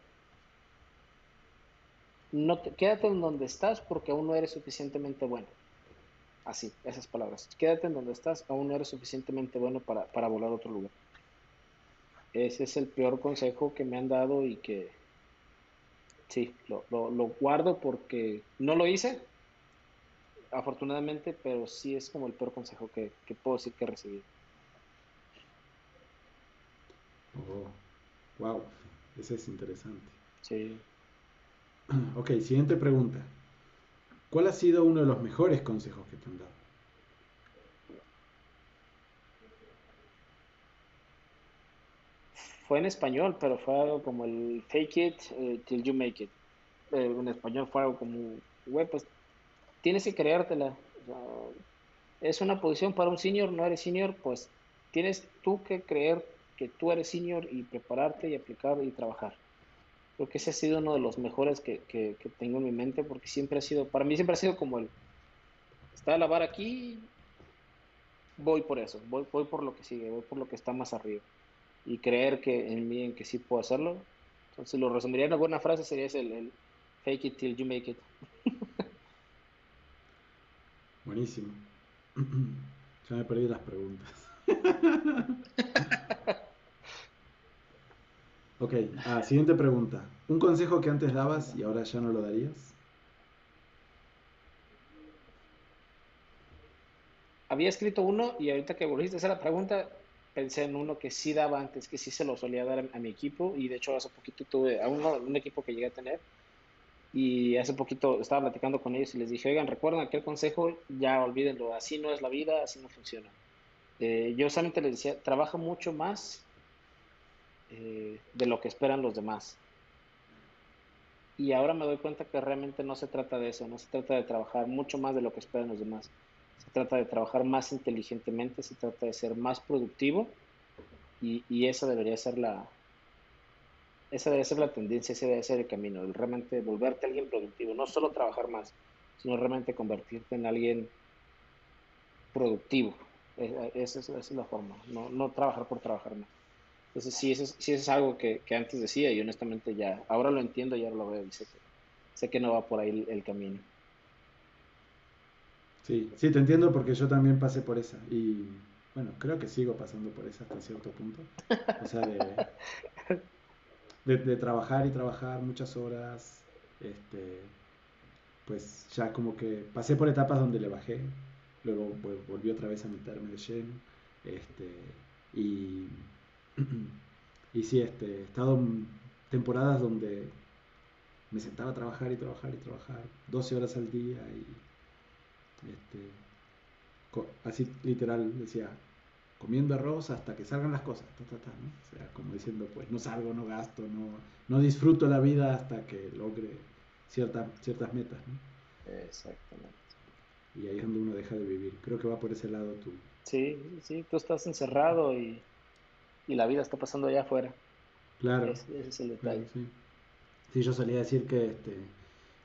no te- quédate en donde estás porque aún no eres suficientemente bueno. Así, esas palabras. Quédate en donde estás, aún no eres suficientemente bueno para, para volar a otro lugar. Ese es el peor consejo que me han dado y que sí, lo, lo, lo guardo porque no lo hice, afortunadamente, pero sí es como el peor consejo que, que puedo decir que recibí. Oh, wow, ese es interesante. Sí. <clears throat> Ok, siguiente pregunta. ¿Cuál ha sido uno de los mejores consejos que te han dado? fue en español, pero fue algo como el fake it eh, till you make it. Eh, en español fue algo como, güey, pues tienes que creértela. es una posición para un senior, no eres senior, pues tienes tú que creer que tú eres senior y prepararte y aplicar y trabajar. Creo que ese ha sido uno de los mejores que, que, tengo en mi mente porque siempre ha sido, para mí siempre ha sido como el, está la vara aquí, voy por eso, voy, voy por lo que sigue, voy por lo que está más arriba. Y creer que en mí, en que sí puedo hacerlo. Entonces lo resumiría en una buena frase, sería ese, el fake it till you make it. <laughs> Buenísimo. <clears throat> Ya me perdí las preguntas. <laughs> ok, ah, siguiente pregunta. ¿Un consejo que antes dabas y ahora ya no lo darías? Había escrito uno y ahorita que volviste a hacer la pregunta, pensé en uno que sí daba antes, que sí se lo solía dar a, mi equipo y de hecho hace poquito tuve a un equipo que llegué a tener y hace poquito estaba platicando con ellos y les dije, oigan, recuerden aquel consejo, ya olvídenlo, así no es la vida, así no funciona. Eh, yo solamente les decía, trabaja mucho más eh, de lo que esperan los demás. Y ahora me doy cuenta que realmente no se trata de eso, no se trata de trabajar mucho más de lo que esperan los demás. Se trata de trabajar más inteligentemente, se trata de ser más productivo y, y esa debería ser la, esa ser la tendencia, ese debe ser el camino, el realmente volverte alguien productivo, no solo trabajar más, sino realmente convertirte en alguien productivo. Esa es, la forma, no, no, trabajar por trabajar más. Entonces sí, eso, sí es algo que, que, antes decía y honestamente ya, ahora lo entiendo y ahora lo veo y sé que, sé que no va por ahí el, camino. Sí, sí, te entiendo porque yo también pasé por esa y bueno, creo que sigo pasando por esa hasta cierto punto. O sea, de, de, trabajar y trabajar muchas horas, este, pues ya como que pasé por etapas donde le bajé, luego volví otra vez a meterme de lleno, este, y, <clears throat> y sí, este, he estado en temporadas donde me sentaba a trabajar y trabajar y trabajar 12 horas al día y este, así literal decía, comiendo arroz hasta que salgan las cosas, O sea, como diciendo, pues no salgo, no gasto, no, no disfruto la vida hasta que logre ciertas ciertas metas, ¿no? Exactamente. Y ahí es donde uno deja de vivir. Creo que va por ese lado tú. Sí, sí, tú estás encerrado y, la vida está pasando allá afuera. Claro. ese es el detalle. sí. sí. yo solía decir que, este,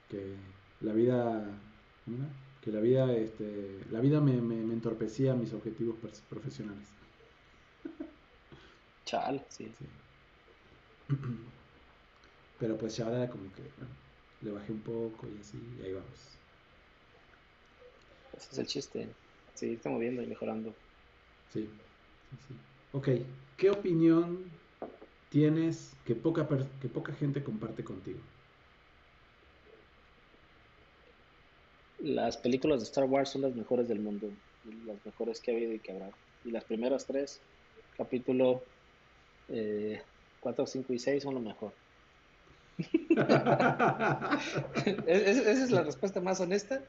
que la vida que la vida, este, la vida me, me, entorpecía mis objetivos profesionales. <laughs> Chal, sí. <clears throat> Pero pues ya ahora como que le bajé un poco y así, y ahí vamos. Ese es el chiste, seguirte moviendo y mejorando. Sí, sí, sí. Ok, ¿qué opinión tienes que poca, que poca gente comparte contigo? las películas de Star Wars son las mejores del mundo, las mejores que ha habido y que habrá. Y las primeras tres, capítulo 4, 5 y 6 son lo mejor. <laughs> esa es la respuesta más honesta.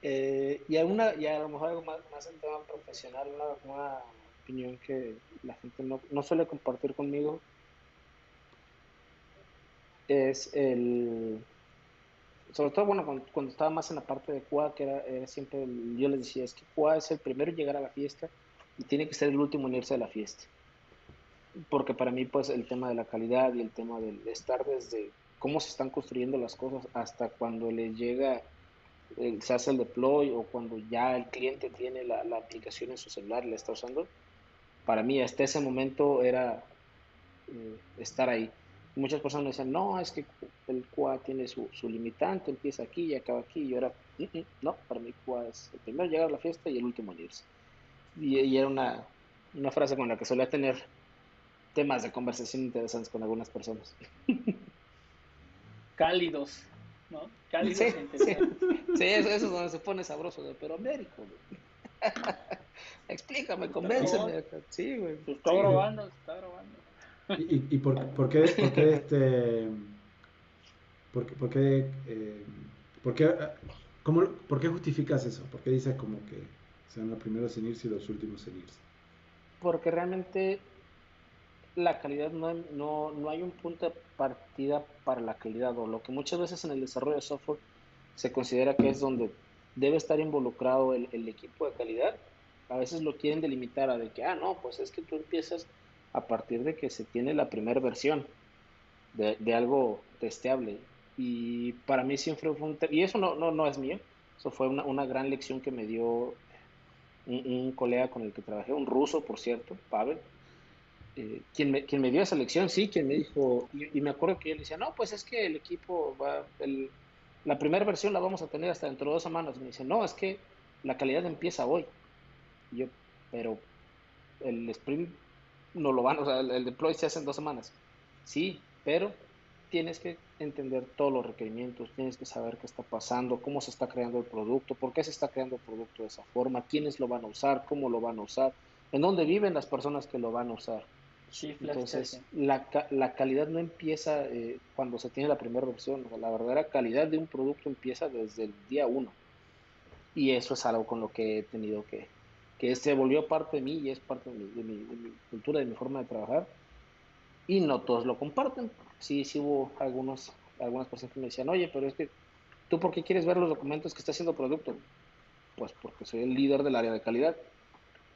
Eh, y, alguna, y a lo mejor algo más, más en tema profesional, una, una opinión que la gente no, no suele compartir conmigo es el sobre todo, bueno, cuando, estaba más en la parte de QA, que era, siempre, yo les decía, es que QA es el primero en llegar a la fiesta y tiene que ser el último en irse a la fiesta. Porque para mí, pues, el tema de la calidad y el tema de estar desde cómo se están construyendo las cosas hasta cuando les llega, se hace el deploy o cuando ya el cliente tiene la, la aplicación en su celular y la está usando, para mí hasta ese momento era eh, estar ahí muchas personas me decían, no, es que el QA tiene su, limitante, empieza aquí y acaba aquí. Y yo era, mm, mm, no, para mí QA es el primero llegar a la fiesta y el último en irse. Y, era una, frase con la que solía tener temas de conversación interesantes con algunas personas. <laughs> Cálidos, ¿no? Cálidos sí, sí, sí, eso, es donde se pone sabroso, pero Américo. <laughs> Explícame, convénceme. Sí, güey. está grabando, está grabando. ¿Y, y por, por, qué, por qué <laughs> este por, por qué, eh, por, qué cómo, por qué justificas eso? ¿Por qué dices como que sean los primeros en irse y los últimos en irse? Porque realmente la calidad no, no, no hay un punto de partida para la calidad, o lo que muchas veces en el desarrollo de software se considera que es donde debe estar involucrado el, equipo de calidad, a veces lo quieren delimitar a de que, ah, no, pues es que tú empiezas a partir de que se tiene la primera versión de, algo testeable. Y para mí siempre fue un... Y eso no, no, no es mío, eso fue una, una gran lección que me dio un, colega con el que trabajé, un ruso, por cierto, Pavel, eh, quien, me, quien me dio esa lección, sí, quien me dijo, y, me acuerdo que él decía, no, pues es que el equipo va, la primera versión la vamos a tener hasta dentro de dos semanas. Me dice, no, es que la calidad empieza hoy. Y yo, pero el sprint no lo van, o sea, el, el deploy se hace en dos semanas. Sí, pero tienes que entender todos los requerimientos, tienes que saber qué está pasando, cómo se está creando el producto, por qué se está creando el producto de esa forma, quiénes lo van a usar, cómo lo van a usar, en dónde viven las personas que lo van a usar. Entonces, la, la, calidad no empieza eh, cuando se tiene la primera versión, o sea, la verdadera calidad de un producto empieza desde el día uno. Y eso es algo con lo que he tenido que, que se volvió parte de mí y es parte de mi, de mi, de mi cultura, de mi forma de trabajar. Y no todos lo comparten. Sí, sí hubo algunos, algunas personas que me decían, oye, pero es que tú por qué quieres ver los documentos que está haciendo producto? Pues porque soy el líder del área de calidad.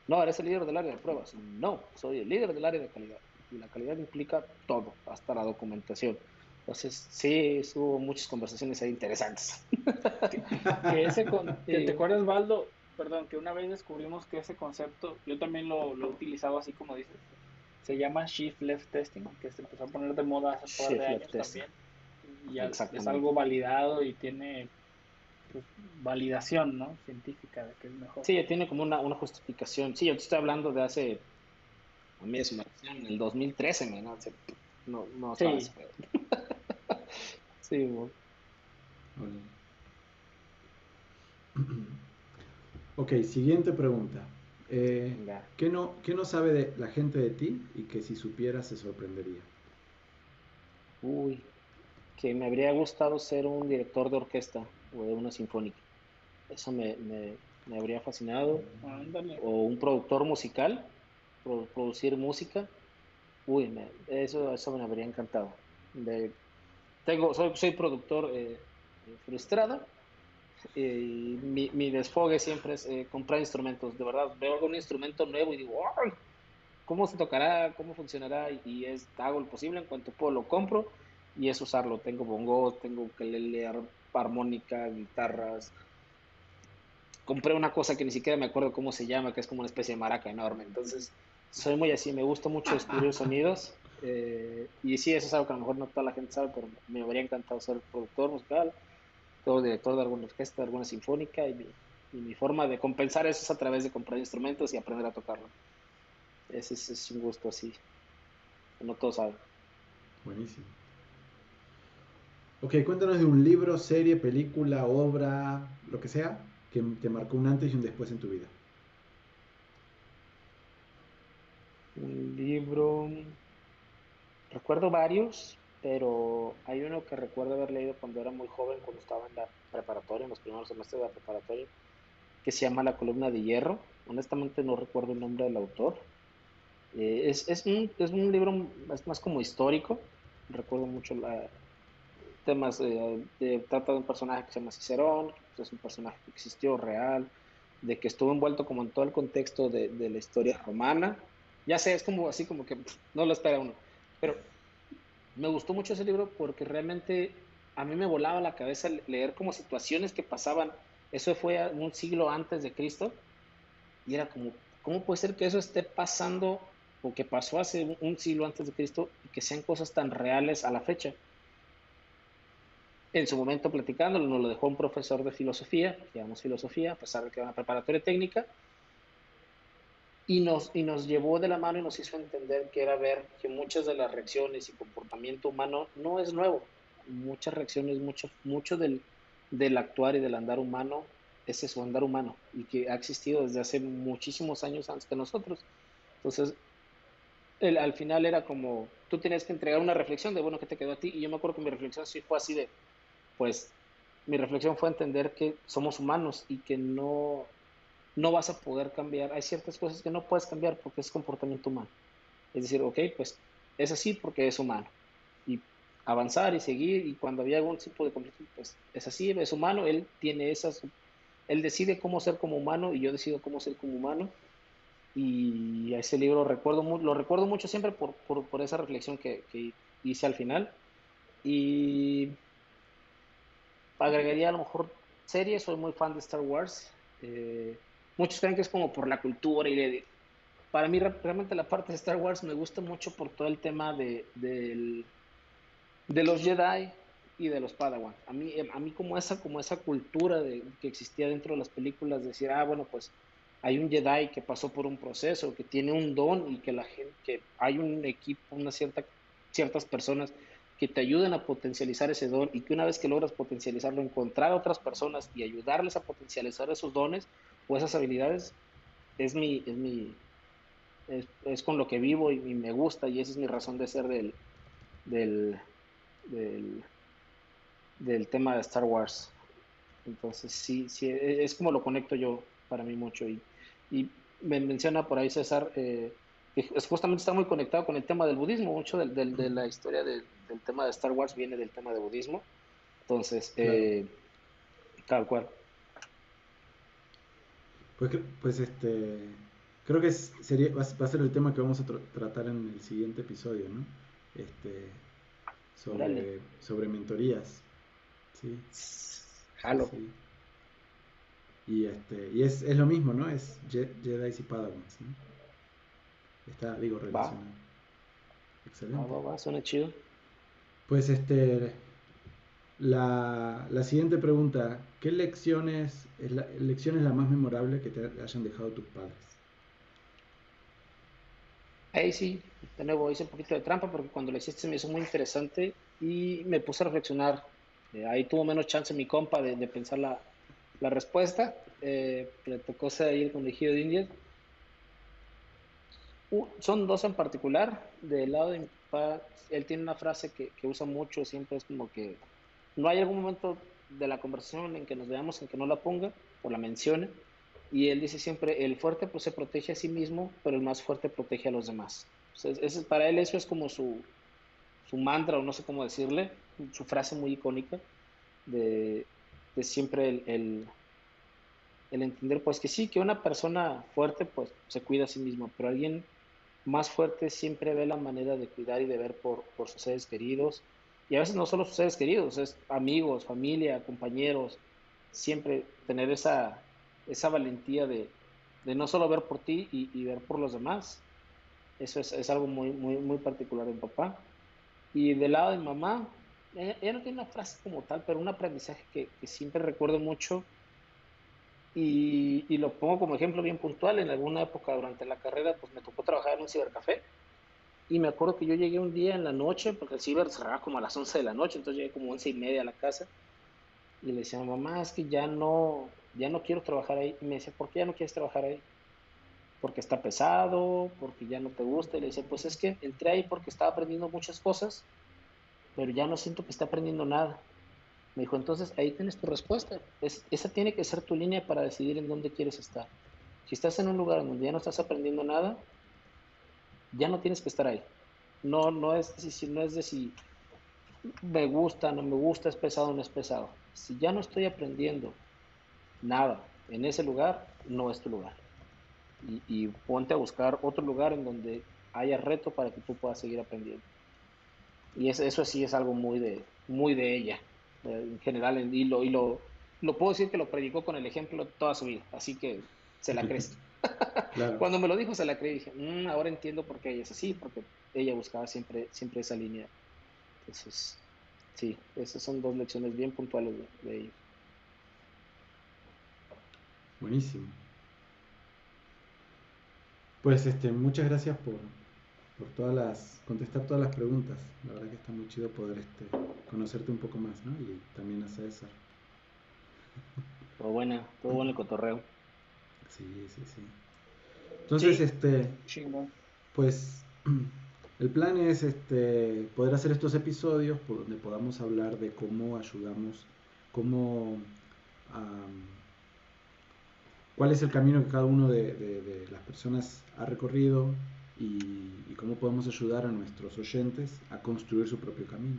No, eres el líder del área de pruebas. No, soy el líder del área de calidad. Y la calidad implica todo, hasta la documentación. Entonces, sí, hubo muchas conversaciones ahí interesantes. <laughs> que ese con, ¿Te, ¿Te acuerdas, Valdo? Perdón, que una vez descubrimos que ese concepto, yo también lo, lo he utilizado así como dices, se llama Shift Left Testing, que se empezó a poner de moda hace un par de años también. Y ya es algo validado y tiene pues, validación ¿no? científica de que es mejor. Sí, ya tiene como una, una justificación. Sí, yo te estoy hablando de hace, a mí es una en el 2013, me, ¿no? No, no sí. sabes, <laughs> sí, bueno. <clears throat> Ok, siguiente pregunta. Eh, ¿qué, no, ¿Qué no sabe de la gente de ti y que si supiera se sorprendería? Uy, que me habría gustado ser un director de orquesta o de una sinfónica. Eso me, me, me habría fascinado. Ándale. O un productor musical, pro, producir música. Uy, me, eso, eso me habría encantado. De, tengo, soy, soy productor eh, frustrado, y mi, mi, desfogue siempre es eh, comprar instrumentos. De verdad, veo algún instrumento nuevo y digo, ¡ay! ¿Cómo se tocará? ¿Cómo funcionará? Y es, hago lo posible en cuanto puedo, lo compro y es usarlo. Tengo bongos, tengo ukelele, armónica, guitarras. Compré una cosa que ni siquiera me acuerdo cómo se llama, que es como una especie de maraca enorme. Entonces, soy muy así, me gusta mucho descubrir sonidos. Eh, y sí, eso es algo que a lo mejor no toda la gente sabe, pero me habría encantado ser productor musical todo director de alguna orquesta, de alguna sinfónica, y mi, forma de compensar eso es a través de comprar instrumentos y aprender a tocarlo. Ese es, un gusto así, no todos saben. Buenísimo. Ok, cuéntanos de un libro, serie, película, obra, lo que sea, que te marcó un antes y un después en tu vida. Un libro, recuerdo varios, pero hay uno que recuerdo haber leído cuando era muy joven, cuando estaba en la preparatoria, en los primeros semestres de la preparatoria, que se llama La columna de hierro. Honestamente no recuerdo el nombre del autor. Eh, es, es, un, es un libro más como histórico, recuerdo mucho la, temas, eh, de, trata de un personaje que se llama Cicerón, que es un personaje que existió real, de que estuvo envuelto como en todo el contexto de, de la historia romana. Ya sé, es como así como que no lo espera uno, pero me gustó mucho ese libro porque realmente a mí me volaba la cabeza leer como situaciones que pasaban. Eso fue un siglo antes de Cristo y era como, ¿cómo puede ser que eso esté pasando o que pasó hace un siglo antes de Cristo y que sean cosas tan reales a la fecha? En su momento platicándolo, nos lo dejó un profesor de filosofía, llamamos filosofía, a pesar de que era una preparatoria técnica, y nos, y nos llevó de la mano y nos hizo entender que era ver que muchas de las reacciones y comportamiento humano no es nuevo. Muchas reacciones, mucho, mucho del, del actuar y del andar humano es eso, andar humano, y que ha existido desde hace muchísimos años antes que nosotros. Entonces, el, al final era como, tú tienes que entregar una reflexión de, bueno, ¿qué te quedó a ti? Y yo me acuerdo que mi reflexión sí fue así de, pues, mi reflexión fue entender que somos humanos y que no, no vas a poder cambiar. Hay ciertas cosas que no puedes cambiar porque es comportamiento humano. Es decir, ok, pues es así porque es humano. Y avanzar y seguir, y cuando había algún tipo de conflicto, pues es así, es humano, él tiene esas, él decide cómo ser como humano y yo decido cómo ser como humano. Y a ese libro recuerdo, lo recuerdo mucho siempre por, por, esa reflexión que hice al final. Y agregaría a lo mejor series, soy muy fan de Star Wars. Eh, muchos creen que es como por la cultura y de, para mí realmente la parte de Star Wars me gusta mucho por todo el tema de, de, los Jedi y de los Padawan. A mí, a mí como esa, como esa cultura de, que existía dentro de las películas, decir, ah, bueno, pues hay un Jedi que pasó por un proceso, que tiene un don y que la gente, que hay un equipo, una cierta, ciertas personas que te ayuden a potencializar ese don y que una vez que logras potencializarlo, encontrar a otras personas y ayudarles a potencializar esos dones o esas habilidades, es mi, es mi, es, con lo que vivo y, me gusta y esa es mi razón de ser del, del, del, tema de Star Wars. Entonces sí, sí, e, es como lo conecto yo para mí mucho. Y, y me menciona por ahí César, eh, que justamente está muy conectado con el tema del budismo, mucho del, de la historia del tema de Star Wars viene del tema de budismo. Entonces, eh, tal cual. Pues, pues este, Creo que sería, va, a ser el tema que vamos a tratar en el siguiente episodio, ¿no? Este, sobre, sobre mentorías. ¿sí? Jalo. Y, este, y es, es lo mismo, ¿no? Es Jedi y Padawans, ¿no? Está, digo, relacionado. Excelente. Va, va, suena chido. Pues este, la, la, siguiente pregunta, ¿qué lecciones es la, lección es la más memorable que te hayan dejado tus padres? Ahí sí, de nuevo hice un poquito de trampa porque cuando lo hiciste me hizo muy interesante y me puse a reflexionar. Eh, ahí tuvo menos chance mi compa de, pensar la, respuesta. Eh, le tocó ir con el de Indias. Son dos en particular. Del lado de mi papá, él tiene una frase que, que usa mucho, siempre es como que no hay algún momento de la conversación en que nos veamos en que no la ponga o la mencione y él dice siempre, el fuerte pues, se protege a sí mismo, pero el más fuerte protege a los demás. para él eso es como su, su mantra, o no sé cómo decirle, su frase muy icónica de, de siempre el, el, el, entender pues que sí, que una persona fuerte pues se cuida a sí misma, pero alguien más fuerte siempre ve la manera de cuidar y de ver por, por sus seres queridos. Y a veces no solo sus seres queridos, es amigos, familia, compañeros, siempre tener esa, esa valentía de, no solo ver por ti y, ver por los demás. Eso es, algo muy, muy, muy particular en papá. Y del lado de mamá, ella, no tiene una frase como tal, pero un aprendizaje que, siempre recuerdo mucho y, lo pongo como ejemplo bien puntual. En alguna época durante la carrera, pues me tocó trabajar en un cibercafé. Y me acuerdo que yo llegué un día en la noche, porque el ciber cerraba como a las 11 de la noche, entonces llegué como 11 y media a la casa. Y le decía, mamá, es que ya no, ya no quiero trabajar ahí. Y me dice, ¿por qué ya no quieres trabajar ahí? Porque está pesado, porque ya no te gusta. Y le dice, pues es que entré ahí porque estaba aprendiendo muchas cosas, pero ya no siento que esté aprendiendo nada. Me dijo, entonces ahí tienes tu respuesta. esa tiene que ser tu línea para decidir en dónde quieres estar. Si estás en un lugar donde ya no estás aprendiendo nada, ya no tienes que estar ahí. No, no, es, si, no es de si me gusta, no me gusta, es pesado, no es pesado. Si ya no estoy aprendiendo nada en ese lugar, no es tu lugar. Y, ponte a buscar otro lugar en donde haya reto para que tú puedas seguir aprendiendo. Y eso sí es algo muy de, muy de ella, en general, y, lo, y lo, lo puedo decir que lo predicó con el ejemplo toda su vida, así que se la crees. <laughs> <laughs> Cuando me lo dijo se la creí, dije, mm, ahora entiendo por qué ella es así, porque ella buscaba siempre, siempre esa línea. Entonces, sí, esas son dos lecciones bien puntuales de, de ella. Buenísimo. Pues este, muchas gracias por, por todas las, contestar todas las preguntas. La verdad que está muy chido poder este, conocerte un poco más, ¿no? Y también a César. Todo buena, todo bueno el cotorreo. Sí, sí, sí. Entonces, este, pues <clears throat> el plan es este poder hacer estos episodios por donde podamos hablar de cómo ayudamos, cómo cuál es el camino que cada uno de, las personas ha recorrido y, cómo podemos ayudar a nuestros oyentes a construir su propio camino.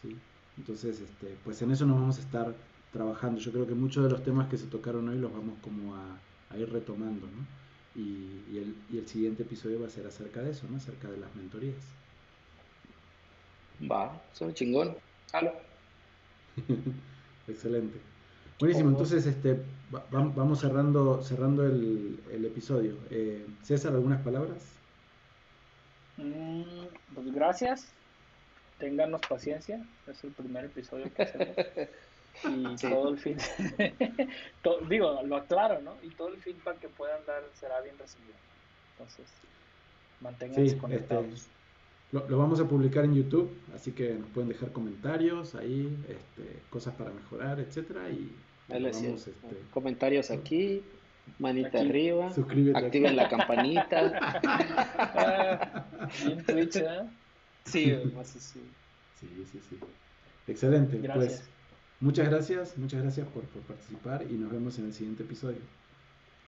¿sí? Entonces, este, pues en eso nos vamos a estar trabajando. Yo creo que muchos de los temas que se tocaron hoy los vamos como a, ir retomando, ¿no? Y, el, y, el, siguiente episodio va a ser acerca de eso, ¿no? Acerca de las mentorías. Va, son chingón. Halo. <laughs> Excelente. Buenísimo, entonces este, vamos cerrando, cerrando el, episodio. Eh, César, ¿algunas palabras? Mm, pues gracias. Ténganos paciencia. Es el primer episodio que hacemos. <laughs> y todo el fin <laughs> digo lo aclaro no y todo el feedback que puedan dar será bien recibido entonces manténganse este, conectados lo, vamos a publicar en YouTube así que nos pueden dejar comentarios ahí este, cosas para mejorar etcétera y vamos, este, comentarios aquí manita arriba activen la campanita. <laughs> Ah, en Twitch ¿eh? sí, sí sí. Sí excelente pues Muchas gracias, muchas gracias por, por participar y nos vemos en el siguiente episodio.